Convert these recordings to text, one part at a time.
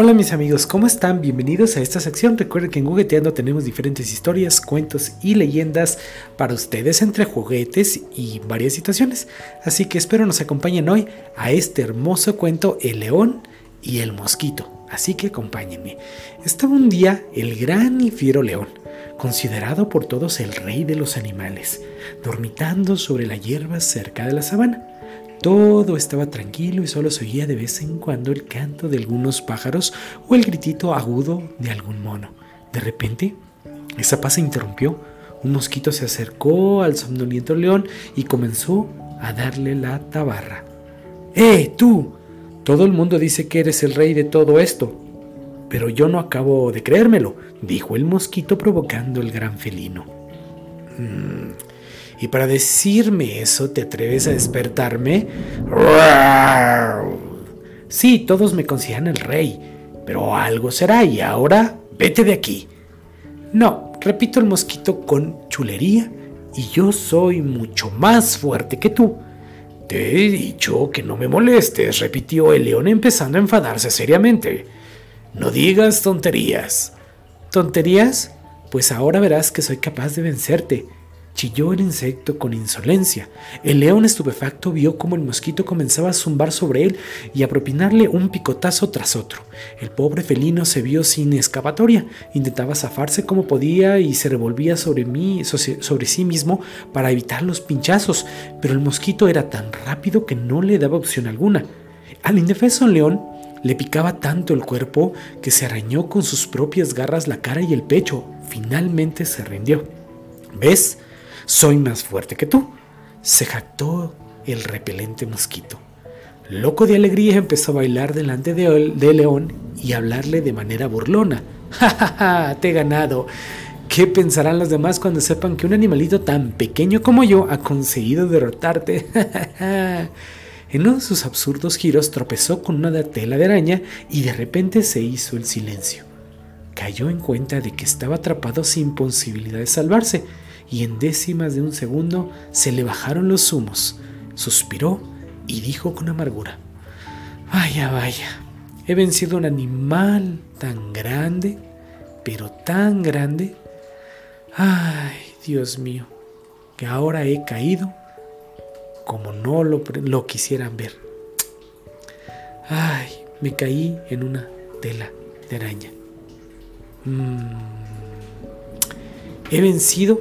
Hola mis amigos, ¿cómo están? Bienvenidos a esta sección. Recuerden que en Jugueteando tenemos diferentes historias, cuentos y leyendas para ustedes entre juguetes y varias situaciones. Así que espero nos acompañen hoy a este hermoso cuento El león y el mosquito. Así que acompáñenme. Estaba un día el gran y fiero león, considerado por todos el rey de los animales, dormitando sobre la hierba cerca de la sabana. Todo estaba tranquilo y solo se oía de vez en cuando el canto de algunos pájaros o el gritito agudo de algún mono. De repente, esa paz se interrumpió. Un mosquito se acercó al somnoliento león y comenzó a darle la tabarra. ¡Eh, tú! Todo el mundo dice que eres el rey de todo esto. Pero yo no acabo de creérmelo, dijo el mosquito provocando el gran felino. Mm, y para decirme eso, ¿te atreves a despertarme? Sí, todos me consideran el rey, pero algo será y ahora vete de aquí. No, repito el mosquito con chulería, y yo soy mucho más fuerte que tú. Te he dicho que no me molestes, repitió el león empezando a enfadarse seriamente. No digas tonterías. ¿Tonterías? Pues ahora verás que soy capaz de vencerte chilló el insecto con insolencia. El león estupefacto vio cómo el mosquito comenzaba a zumbar sobre él y a propinarle un picotazo tras otro. El pobre felino se vio sin escapatoria, intentaba zafarse como podía y se revolvía sobre, mí, sobre sí mismo para evitar los pinchazos, pero el mosquito era tan rápido que no le daba opción alguna. Al indefenso león le picaba tanto el cuerpo que se arañó con sus propias garras la cara y el pecho. Finalmente se rindió. ¿Ves? Soy más fuerte que tú, se jactó el repelente mosquito. Loco de alegría empezó a bailar delante de, León y hablarle de manera burlona. ¡Ja, ja, ja! Te he ganado. ¿Qué pensarán los demás cuando sepan que un animalito tan pequeño como yo ha conseguido derrotarte? en uno de sus absurdos giros tropezó con una tela de araña y de repente se hizo el silencio. Cayó en cuenta de que estaba atrapado sin posibilidad de salvarse y en décimas de un segundo se le bajaron los humos. Suspiró y dijo con amargura, Vaya, vaya, he vencido un animal tan grande, pero tan grande. Ay, Dios mío, que ahora he caído como no lo, quisieran ver. Ay, me caí en una tela de araña. Mm. He vencido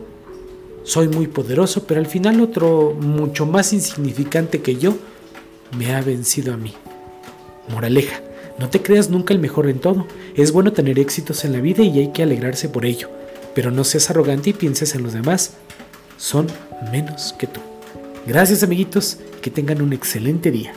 soy muy poderoso, pero al final otro mucho más insignificante que yo me ha vencido a mí. Moraleja, no te creas nunca el mejor en todo. Es bueno tener éxitos en la vida y hay que alegrarse por ello, pero no seas arrogante y pienses en los demás. Son menos que tú. Gracias amiguitos, que tengan un excelente día.